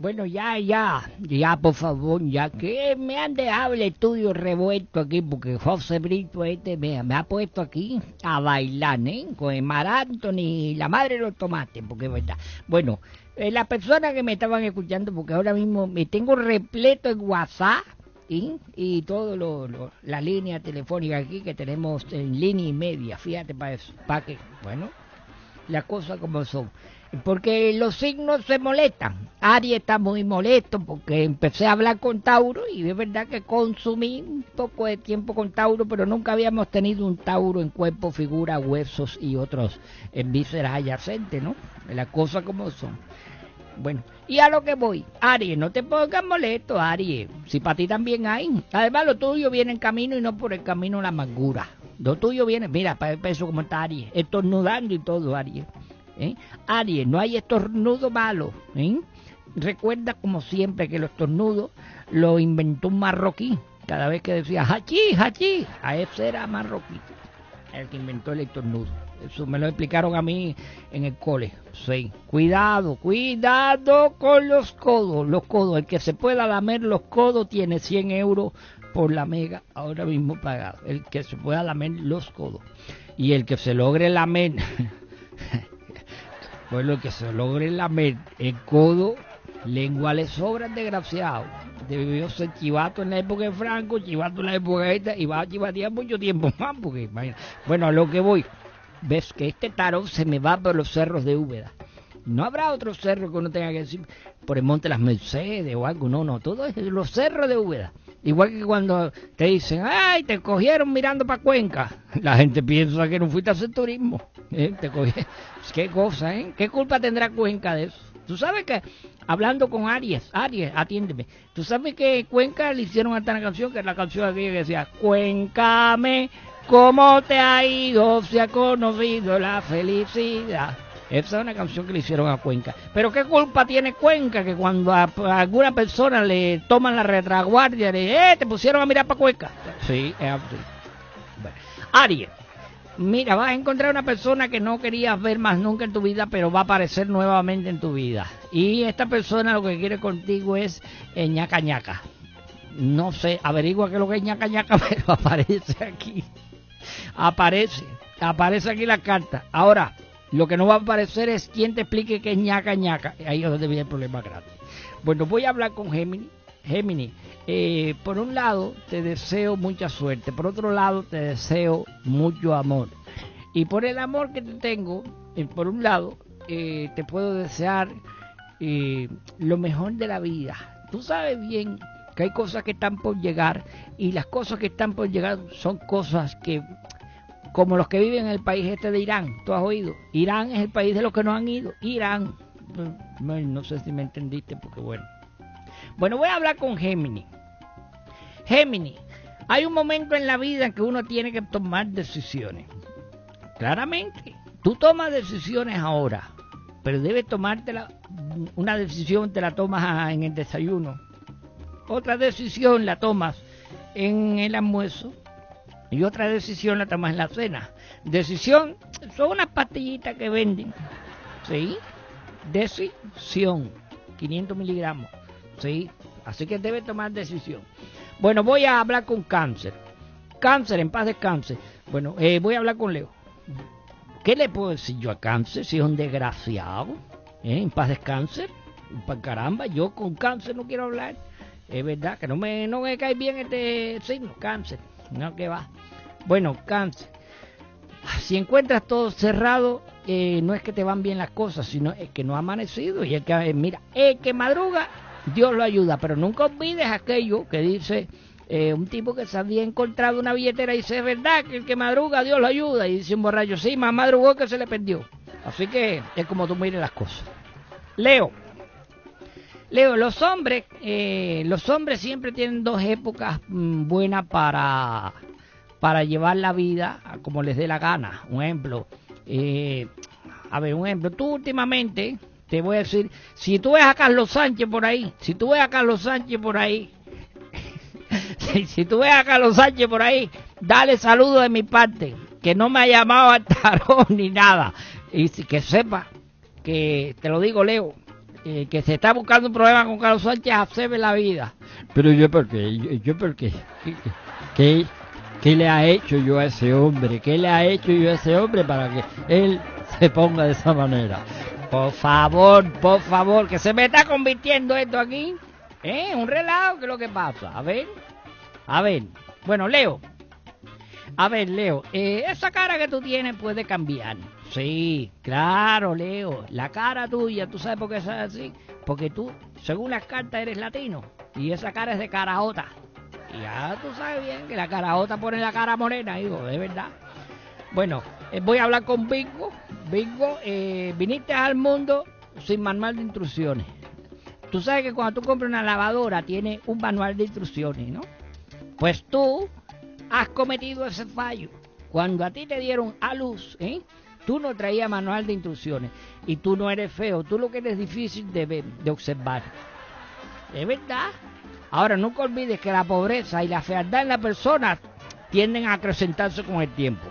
Bueno, ya, ya, ya, por favor, ya que me han dejado el estudio revuelto aquí, porque José Brito este me, ha puesto aquí a bailar, ¿eh? Con el Mar Anthony y la madre de los tomates, porque es. Bueno, eh, las personas que me estaban escuchando, porque ahora mismo me tengo repleto en WhatsApp, ¿sí? y todo lo, la línea telefónica aquí que tenemos en línea y media, fíjate para para que, bueno, las cosas como son. Porque los signos se molestan. Aries está muy molesto porque empecé a hablar con Tauro y es verdad que consumí un poco de tiempo con Tauro, pero nunca habíamos tenido un Tauro en cuerpo, figura, huesos y otros en vísceras adyacentes, ¿no? Las cosas como son. Bueno, y a lo que voy. Aries, no te pongas molesto, Aries. Si para ti también hay. Además, lo tuyo viene en camino y no por el camino la amargura. Lo tuyo viene, mira, para el peso como está Aries, estornudando y todo, Aries. ¿eh? Aries, no hay estornudo malo. ¿eh? Recuerda, como siempre, que los estornudos lo inventó un marroquí. Cada vez que decía hachí, hachí, a ese era marroquí, el que inventó el estornudo. Eso me lo explicaron a mí en el cole. Sí. Cuidado, cuidado con los codos. Los codos, el que se pueda lamer los codos tiene 100 euros por la mega ahora mismo pagado. El que se pueda lamer los codos. Y el que se logre lamer, bueno, el que se logre lamer el codo, lengua le sobra desgraciado. Debió ser chivato en la época de Franco, chivato en la época de esta, y va a chivatear mucho tiempo más, porque Bueno, a lo que voy, ves que este tarot se me va por los cerros de Úbeda. No habrá otro cerro que uno tenga que decir por el monte Las Mercedes o algo, no, no, todo es los cerros de Úbeda. Igual que cuando te dicen, ay, te cogieron mirando para Cuenca. La gente piensa que no fuiste a hacer turismo. ¿eh? Te cogieron. Qué cosa, ¿eh? ¿Qué culpa tendrá Cuenca de eso? Tú sabes que, hablando con Aries, Aries, atiéndeme. Tú sabes que Cuenca le hicieron hasta una canción, que es la canción aquella que decía, Cuéncame, ¿cómo te ha ido? Se ha conocido la felicidad. Esa es una canción que le hicieron a Cuenca. Pero ¿qué culpa tiene Cuenca que cuando a, a alguna persona le toman la retraguardia, le eh, te pusieron a mirar para Cuenca? Sí, es así. Bueno, Aries, mira, vas a encontrar una persona que no querías ver más nunca en tu vida, pero va a aparecer nuevamente en tu vida. Y esta persona lo que quiere contigo es eh, ñaca ñaca. No sé, averigua qué es lo que es ñaca ñaca, pero aparece aquí. Aparece, aparece aquí la carta. Ahora, lo que no va a aparecer es quien te explique qué es ñaca ñaca. Ahí es donde viene el problema grande. Bueno, voy a hablar con Gemini. Gemini, eh, por un lado te deseo mucha suerte, por otro lado te deseo mucho amor. Y por el amor que te tengo, eh, por un lado, eh, te puedo desear eh, lo mejor de la vida. Tú sabes bien que hay cosas que están por llegar y las cosas que están por llegar son cosas que como los que viven en el país este de Irán, ¿tú has oído? Irán es el país de los que no han ido, Irán. No, no sé si me entendiste porque bueno. Bueno, voy a hablar con Géminis. Géminis, hay un momento en la vida en que uno tiene que tomar decisiones. Claramente, tú tomas decisiones ahora, pero debes tomártela, una decisión te la tomas en el desayuno, otra decisión la tomas en el almuerzo y otra decisión la tomas en la cena. Decisión son unas pastillitas que venden, ¿sí? Decisión, 500 miligramos, ¿sí? Así que debe tomar decisión. Bueno, voy a hablar con cáncer. Cáncer, en paz de cáncer. Bueno, eh, voy a hablar con Leo. ¿Qué le puedo decir yo a cáncer si es un desgraciado? ¿Eh? En paz de cáncer. Pa caramba, yo con cáncer no quiero hablar. Es verdad que no me, no me cae bien este signo, cáncer. No, que va. Bueno, cáncer. Si encuentras todo cerrado, eh, no es que te van bien las cosas, sino es que no ha amanecido. Y el que, eh, mira, el que madruga, Dios lo ayuda. Pero nunca olvides aquello que dice eh, un tipo que se había encontrado una billetera y dice, es verdad que el que madruga, Dios lo ayuda. Y dice un borracho, sí, más madrugó que se le perdió. Así que es como tú mires las cosas. Leo. Leo, los hombres, eh, los hombres siempre tienen dos épocas mm, buenas para, para llevar la vida como les dé la gana. Un ejemplo, eh, a ver, un ejemplo, tú últimamente, te voy a decir, si tú ves a Carlos Sánchez por ahí, si tú ves a Carlos Sánchez por ahí, si, si tú ves a Carlos Sánchez por ahí, dale saludo de mi parte, que no me ha llamado al tarot ni nada. Y que sepa que, te lo digo, Leo, eh, que se está buscando un problema con Carlos Sánchez, hacerme la vida. Pero yo, ¿por qué? Yo, yo ¿por qué? ¿Qué, qué, qué- qué le ha hecho yo a ese hombre? ¿Qué le ha hecho yo a ese hombre para que él se ponga de esa manera? Por favor, por favor, que se me está convirtiendo esto aquí. ¿Eh? Un relajo, ¿qué es lo que pasa? A ver, a ver. Bueno, Leo. A ver, Leo, eh, esa cara que tú tienes puede cambiar. Sí, claro, Leo. La cara tuya, ¿tú sabes por qué es así? Porque tú, según las cartas, eres latino. Y esa cara es de caraota. Y ya tú sabes bien que la caraota pone la cara morena, hijo, de verdad. Bueno, eh, voy a hablar con Bingo. Bingo, eh, viniste al mundo sin manual de instrucciones. Tú sabes que cuando tú compras una lavadora tiene un manual de instrucciones, ¿no? Pues tú has cometido ese fallo. Cuando a ti te dieron a luz, ¿eh? tú no traías manual de instrucciones y tú no eres feo, tú lo que eres difícil de ver, de observar. Es verdad. Ahora, nunca olvides que la pobreza y la fealdad en la persona tienden a acrecentarse con el tiempo.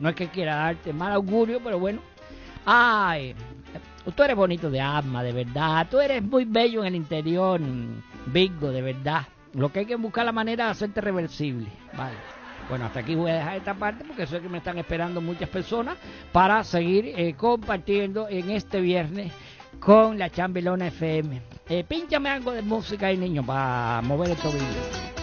No es que quiera darte mal augurio, pero bueno. Ay, tú eres bonito de alma, de verdad. Tú eres muy bello en el interior, Bingo, de verdad. Lo que hay que buscar la manera de hacerte reversible. Vale. Bueno, hasta aquí voy a dejar esta parte porque sé que me están esperando muchas personas para seguir eh, compartiendo en este viernes con la Chambelona FM. Eh, pínchame algo de música ahí, niño, para mover el tobillo.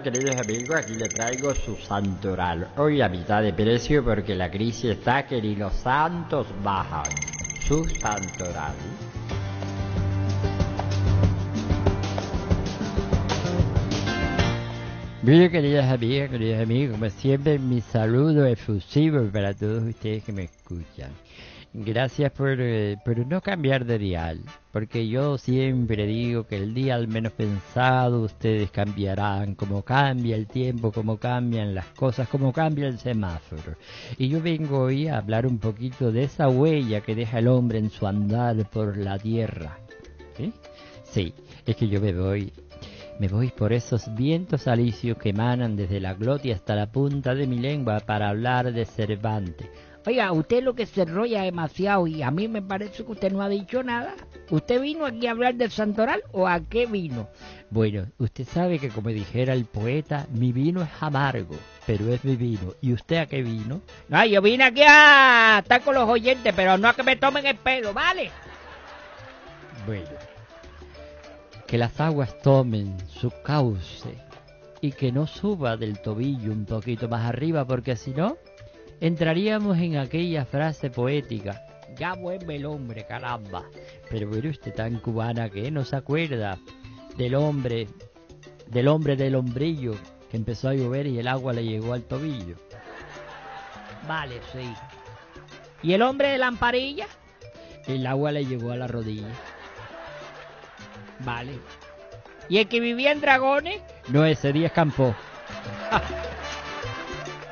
Queridos amigos, aquí le traigo su santoral. Hoy a mitad de precio porque la crisis está que ni los santos bajan. Su santoral. Bien, queridas amigas, queridos amigos, como siempre, mi saludo efusivo para todos ustedes que me escuchan. Gracias por, eh, por no cambiar de dial, porque yo siempre digo que el día al menos pensado ustedes cambiarán, como cambia el tiempo, como cambian las cosas, como cambia el semáforo. Y yo vengo hoy a hablar un poquito de esa huella que deja el hombre en su andar por la tierra. ¿Sí? Sí, es que yo me voy me voy por esos vientos alicios que emanan desde la glotia hasta la punta de mi lengua para hablar de Cervantes. Oiga, usted lo que se enrolla demasiado y a mí me parece que usted no ha dicho nada. ¿Usted vino aquí a hablar del santoral o a qué vino? Bueno, usted sabe que como dijera el poeta, mi vino es amargo, pero es mi vino. ¿Y usted a qué vino? No, yo vine aquí a estar con los oyentes, pero no a que me tomen el pelo, ¿vale? Bueno, que las aguas tomen su cauce y que no suba del tobillo un poquito más arriba, porque si no, entraríamos en aquella frase poética. Ya vuelve el hombre, caramba. Pero bueno, usted tan cubana que no se acuerda del hombre, del hombre del hombrillo, que empezó a llover y el agua le llegó al tobillo. Vale, sí. ¿Y el hombre de la lamparilla? El agua le llegó a la rodilla. Vale. ¿Y el que vivía en Dragones? No, ese día escampó.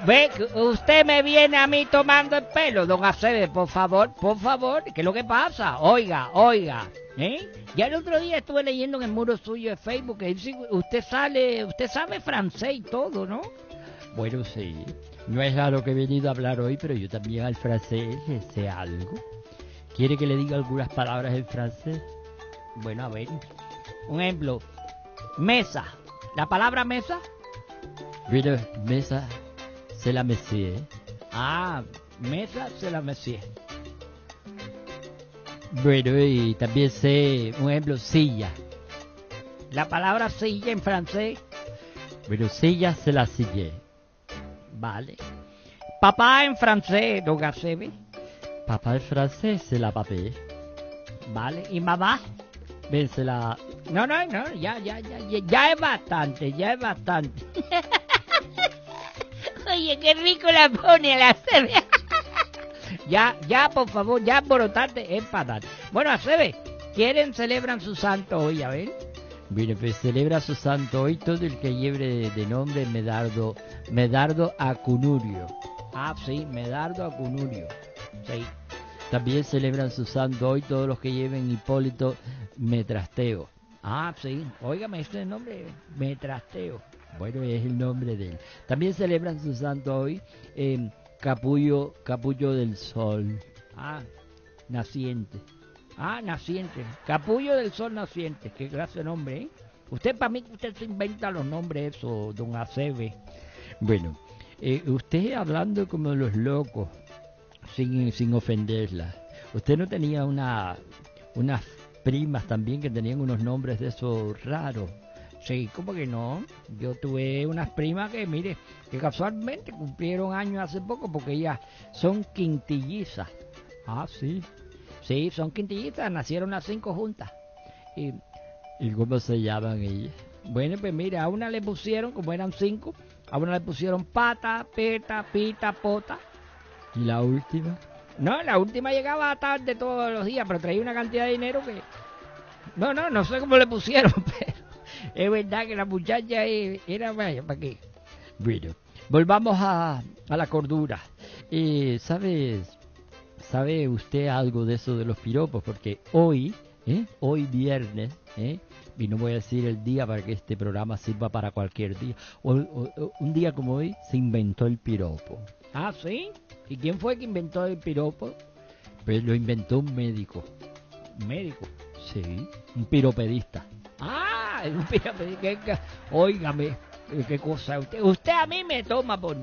Ve, usted me viene a mí tomando el pelo, don Aceves, por favor, por favor, ¿qué es lo que pasa? Oiga, oiga, ¿eh? Ya el otro día estuve leyendo en el muro suyo de Facebook que usted sale, usted sabe francés y todo, ¿no? Bueno, sí, no es a lo que he venido a hablar hoy, pero yo también al francés sé algo. ¿Quiere que le diga algunas palabras en francés? Bueno, a ver, un ejemplo, mesa, la palabra mesa. Bueno, mesa c'est la Messie. Ah, mesa c'est la Messie. Bueno, y también sé, un ejemplo, silla. La palabra silla en francés. Bueno, silla c'est la silla. Vale. Papá en francés, don Garcebe. Papá en francés c'est la papé. Vale. ¿Y mamá? Ven, c'est la... No, no, no, ya, ya, ya, ya, ya es bastante, ya es bastante. Oye, qué rico la pone la Acebe. ya, ya, por favor, ya borotate es patata. Bueno, Acebe, ¿quieren celebran su santo hoy? A ver. Bueno, pues celebra su santo hoy todo el que lleve de nombre Medardo, Medardo Acunurio. Ah, sí, Medardo Acunurio. Sí. También celebran su santo hoy todos los que lleven Hipólito Metrasteo. Ah, sí, óigame, este nombre, Metrasteo. Bueno, es el nombre de él. También celebran su santo hoy Capullo, Capullo del Sol. Ah, naciente. Ah, naciente. Capullo del Sol naciente. Qué de nombre, ¿eh? Usted, para mí, usted se inventa los nombres, eso, don Acebe. Bueno, eh, usted hablando como los locos, sin, sin ofenderla. Usted no tenía una, unas primas también que tenían unos nombres de esos raros. Sí, como que no. Yo tuve unas primas que, mire, que casualmente cumplieron años hace poco porque ellas son quintillizas. Ah, sí. Sí, son quintillizas, nacieron las cinco juntas. Y, ¿Y cómo se llaman ellas? Bueno, pues mire, a una le pusieron, como eran cinco, a una le pusieron pata, peta, pita, pota. ¿Y la última? No, la última llegaba tarde todos los días, pero traía una cantidad de dinero que... No, no, no sé cómo le pusieron, pero es verdad que la muchacha era, vaya, ¿para qué? Bueno, volvamos a, a la cordura. Eh, ¿sabe, ¿Sabe usted algo de eso de los piropos? Porque hoy, ¿eh? hoy viernes, ¿eh? y no voy a decir el día para que este programa sirva para cualquier día, o, o, un día como hoy se inventó el piropo. Ah, ¿sí? ¿Y quién fue que inventó el piropo? Pues lo inventó un médico. ¿Un médico? Sí, un piropedista. Ah. Óigame, qué cosa. Usted, usted a mí me toma por,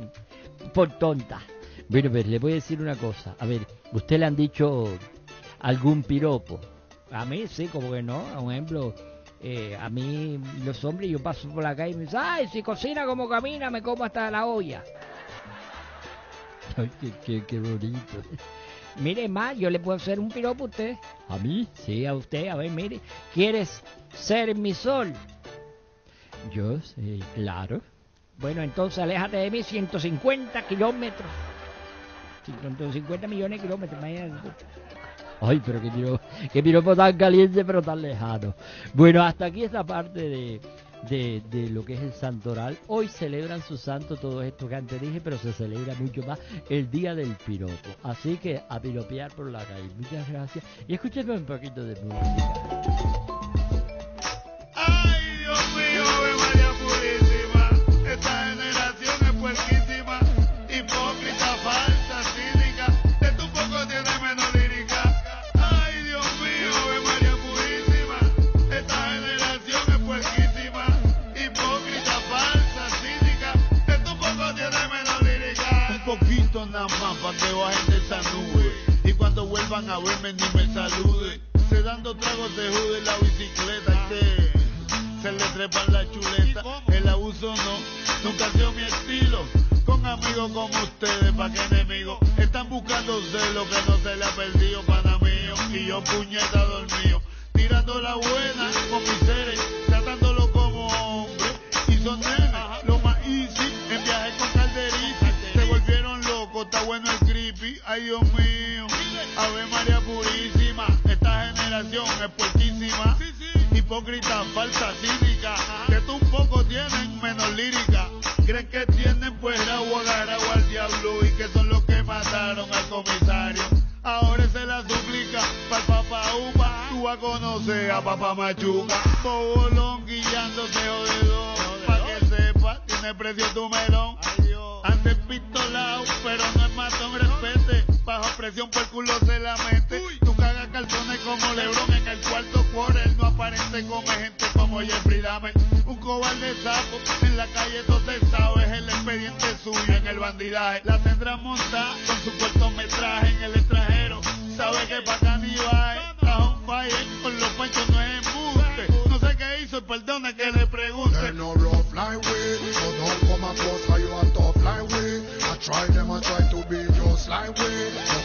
por tonta. Bueno, pues le voy a decir una cosa. A ver, ¿usted le han dicho algún piropo? A mí sí, como que no. Un ejemplo, eh, a mí, los hombres, yo paso por la calle y me dicen, ay, si cocina como camina, me como hasta la olla. Ay, qué, qué, qué bonito. Mire, más, yo le puedo hacer un piropo a usted. ¿A mí? Sí, a usted, a ver, mire. ¿Quieres ser mi sol? Yo, sí, claro. Bueno, entonces aléjate de mí 150 kilómetros. 150 millones de kilómetros, imagínate. Ay, pero qué piropo, qué piropo tan caliente, pero tan lejano. Bueno, hasta aquí esta parte de, de, de lo que es el santoral. Hoy celebran su santo todos estos que antes dije, pero se celebra mucho más el día del piropo. Así que a piropear por la calle. Muchas gracias. Y escúcheme un poquito de música. Nada más para que bajen de esa nube. Y cuando vuelvan a verme ni me saluden. Se dando tragos de jude la bicicleta. se le trepan la chuleta. El abuso no, nunca ha sido mi estilo. Con amigos como ustedes, pa' que enemigos están buscando lo que no se le ha perdido, pana mío. Y yo puñeta dormido, tirando la buena con mis seres, tratándolo Ay, Dios mío, Ave María Purísima. Esta generación es puerquísima hipócrita, falsa, cínica, que tú un poco tienen menos lírica. Creen que tienen pues agua, agua al diablo y que son los que mataron al comisario. Ahora se la suplica pa'l papá Upa, tú a conocer a papá Machuca. Bobolón guillándose jodedor, pa' que sepa, tiene precio tu melón. Antes pistolado, pero no es matón, respete. Presión por culo se la mete. Tú cagas calzones como Lebron en el cuarto quarter. No aparente come gente como Jeffrey Dahmer. Un cobarde sapo en la calle se sabe. Es el expediente suyo en el bandidaje. La tendrá montada con su cortometraje en el extranjero. Sabe que pa' ni va. Está on fire con los panchos no es embuste. No sé qué hizo y perdone que le pregunte. no rough line way, so don't come across how you want tough line way. I try them, I try to be just way.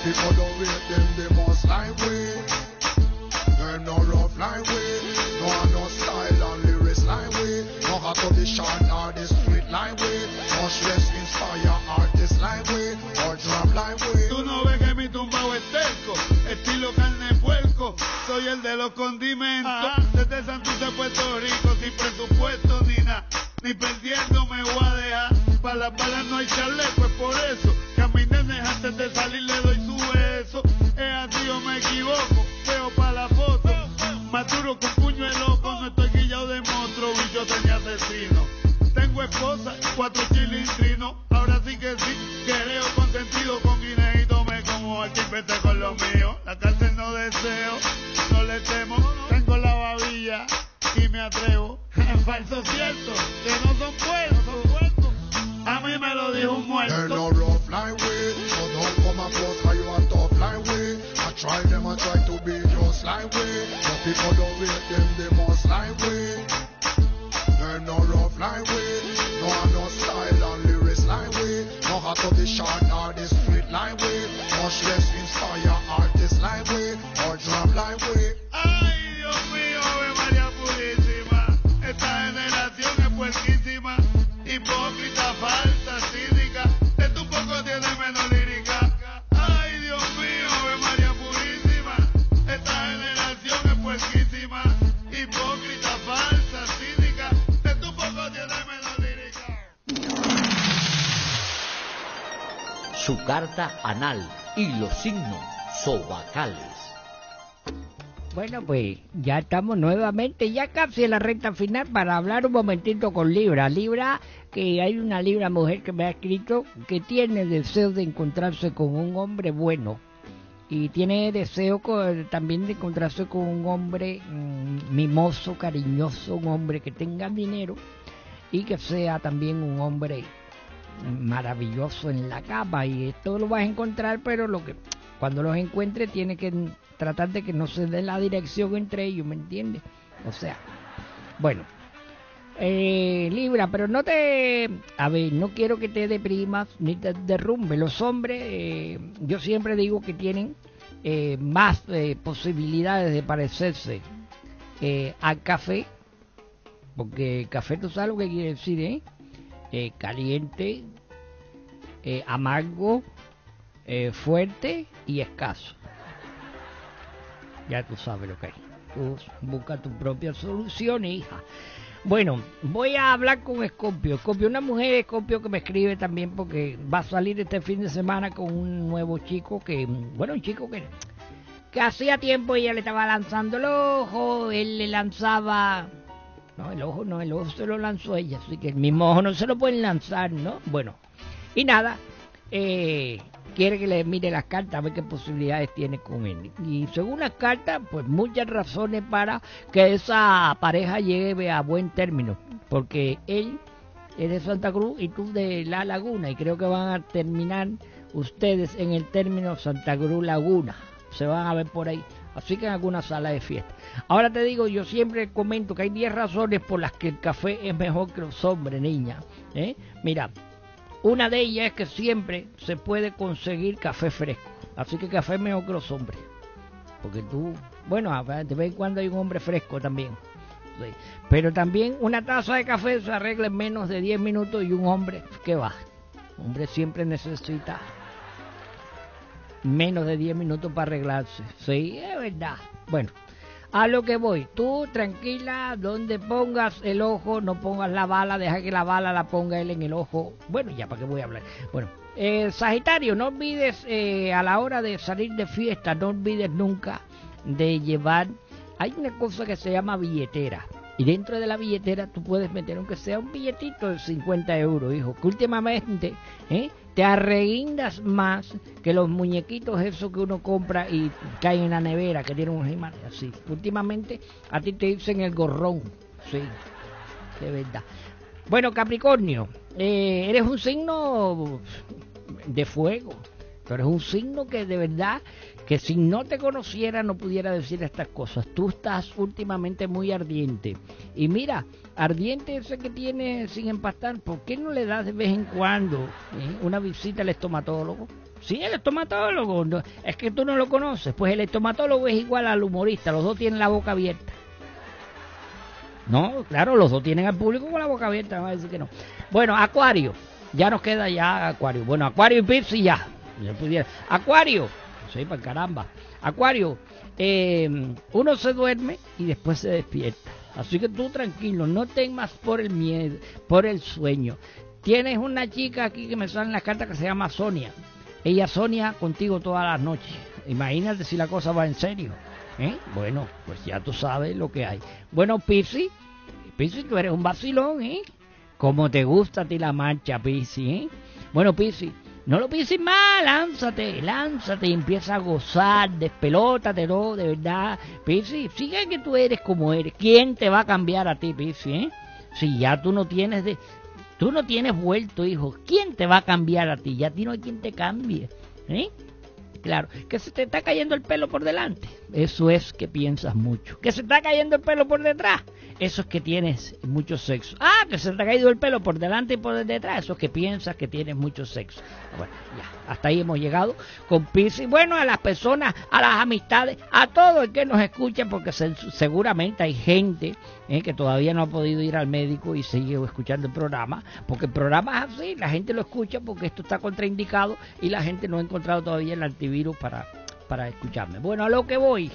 Los condimentos, desde Santurce, Puerto Rico, sin presupuesto ni nada. Ni perdiendo me voy a dejar. Para las balas no hay chaleco, es por eso nenes antes de salir Falso cierto, que no son puestos. A mí me lo dijo un They're muerto. no rough line way, so don't come across how you want tough line way. I try them, I try to be just line way. Some people don't rate them, they must line way. They're no rough line way, no have no style and lyrics line way. No have to be short or the street line way. Much less Su carta anal y los signos zodiacales. Bueno, pues ya estamos nuevamente, ya casi en la recta final para hablar un momentito con Libra. Libra, que hay una Libra mujer que me ha escrito que tiene deseo de encontrarse con un hombre bueno y tiene deseo también de encontrarse con un hombre mm, mimoso, cariñoso, un hombre que tenga dinero y que sea también un hombre maravilloso en la cama y esto lo vas a encontrar pero lo que cuando los encuentre tiene que tratar de que no se dé la dirección entre ellos ¿me entiendes? o sea Bueno, eh, Libra, pero no te... A ver, no quiero que te deprimas ni te derrumbe. Los hombres, eh, yo siempre digo que tienen eh, más eh, posibilidades de parecerse eh, al café, porque café tú sabes lo que quiere decir, ¿eh? Eh, caliente, eh, amargo, eh, fuerte y escaso. Ya tú sabes lo que hay. Tú busca tu propia solución, hija. Bueno, voy a hablar con Escopio. Escopio, una mujer Escopio que me escribe también porque va a salir este fin de semana con un nuevo chico que, bueno, un chico que, que hacía tiempo ella le estaba lanzando el ojo, él le lanzaba... No, el ojo no, el ojo se lo lanzó ella, así que el mismo ojo no se lo pueden lanzar, ¿no? Bueno, y nada, eh, quiere que le mire las cartas a ver qué posibilidades tiene con él. Y según las cartas, pues muchas razones para que esa pareja llegue a buen término. Porque él es de Santa Cruz y tú de La Laguna. Y creo que van a terminar ustedes en el término Santa Cruz Laguna. Se van a ver por ahí. Así que en alguna sala de fiesta. Ahora te digo, yo siempre comento que hay 10 razones por las que el café es mejor que los hombres, niña. ¿eh? Mira, una de ellas es que siempre se puede conseguir café fresco. Así que café mejor que los hombres. Porque tú, bueno, de vez en cuando hay un hombre fresco también. Pero también una taza de café se arregla en menos de 10 minutos y un hombre, ¿qué va? hombre siempre necesita menos de 10 minutos para arreglarse. Sí, es verdad. Bueno, a lo que voy. Tú tranquila, donde pongas el ojo, no pongas la bala, deja que la bala la ponga él en el ojo. Bueno, ya para qué voy a hablar. Bueno, eh, Sagitario, no olvides eh, a la hora de salir de fiesta, no olvides nunca de llevar. Hay una cosa que se llama billetera. Y dentro de la billetera tú puedes meter, aunque sea un billetito de 50 euros, hijo. Que últimamente ¿eh? Te arreguindas más que los muñequitos esos que uno compra y caen en la nevera, que tienen unos imanes así. Últimamente a ti te dicen el gorrón. Sí, de verdad. Bueno, Capricornio, eh, eres un signo de fuego. Pero eres un signo que de verdad, que si no te conociera no pudiera decir estas cosas. Tú estás últimamente muy ardiente. Y mira, ardiente ese que tienes sin empastar, ¿por qué no le das de vez en cuando eh, una visita al estomatólogo? Sí, el estomatólogo. no, es que tú no lo conoces. Pues el estomatólogo es igual al humorista. Los dos tienen la boca abierta. No, claro, los dos tienen al público con la boca abierta. No va a decir que no. Bueno, Acuario. Ya nos queda ya Acuario. Bueno, Acuario y Piscis ya. Acuario. Sí, para caramba. Acuario. eh, uno se duerme y después se despierta. Así que tú tranquilo, no temas por el miedo, por el sueño. Tienes una chica aquí que me sale en las cartas que se llama Sonia. Ella Sonia contigo todas las noches. Imagínate si la cosa va en serio. ¿eh? Bueno, pues ya tú sabes lo que hay. Bueno, Pisi, Pisi, tú eres un vacilón, ¿eh? Como te gusta a ti la marcha, Pisi, ¿eh? Bueno, Pisi, no lo pienses más, lánzate, lánzate y empieza a gozar, despelótate, no, de verdad. Pisi, sigue que tú eres como eres. ¿Quién te va a cambiar a ti, Pisi, eh? Si ya tú no tienes de... Tú no tienes vuelto, hijo. ¿Quién te va a cambiar a ti? Ya a ti no hay quien te cambie. ¿Eh? Claro, que se te está cayendo el pelo por delante. Eso es que piensas mucho. Que se está cayendo el pelo por detrás. Eso es que tienes mucho sexo. Ah, que se te ha caído el pelo por delante y por detrás. Eso es que piensas que tienes mucho sexo. Bueno, ya, hasta ahí hemos llegado con Piscis. Bueno, a las personas, a las amistades, a todo el que nos escucha, porque se- seguramente hay gente eh, que todavía no ha podido ir al médico y sigue escuchando el programa, porque el programa es así, la gente lo escucha porque esto está contraindicado y la gente no ha encontrado todavía el antivirus para, para escucharme. Bueno, a lo que voy.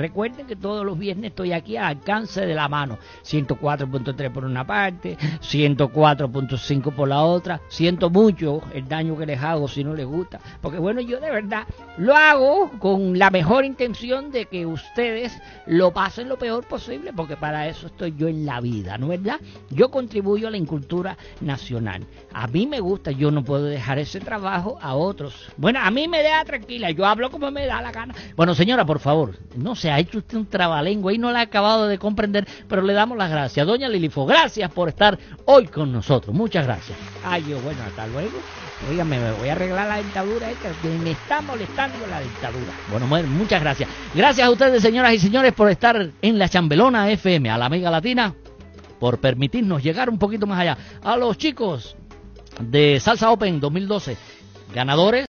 Recuerden que todos los viernes estoy aquí al alcance de la mano. 104.3 por una parte, 104.5 por la otra. Siento mucho el daño que les hago si no les gusta. Porque bueno, yo de verdad lo hago con la mejor intención de que ustedes lo pasen lo peor posible. Porque para eso estoy yo en la vida, ¿no es verdad? Yo contribuyo a la incultura nacional. A mí me gusta, yo no puedo dejar ese trabajo a otros. Bueno, a mí me deja tranquila, yo hablo como me da la gana. Bueno, señora, por favor, no se ha hecho usted un trabalengua y no la ha acabado de comprender, pero le damos las gracias. Doña Lilifo, gracias por estar hoy con nosotros. Muchas gracias. Ay, yo, bueno, hasta luego. Oígame, me voy a arreglar la dentadura esta, que me está molestando la dentadura. Bueno, muchas gracias. Gracias a ustedes, señoras y señores, por estar en la Chambelona FM, a la Mega Latina. por permitirnos llegar un poquito más allá. A los chicos de Salsa Open 2012, ganadores.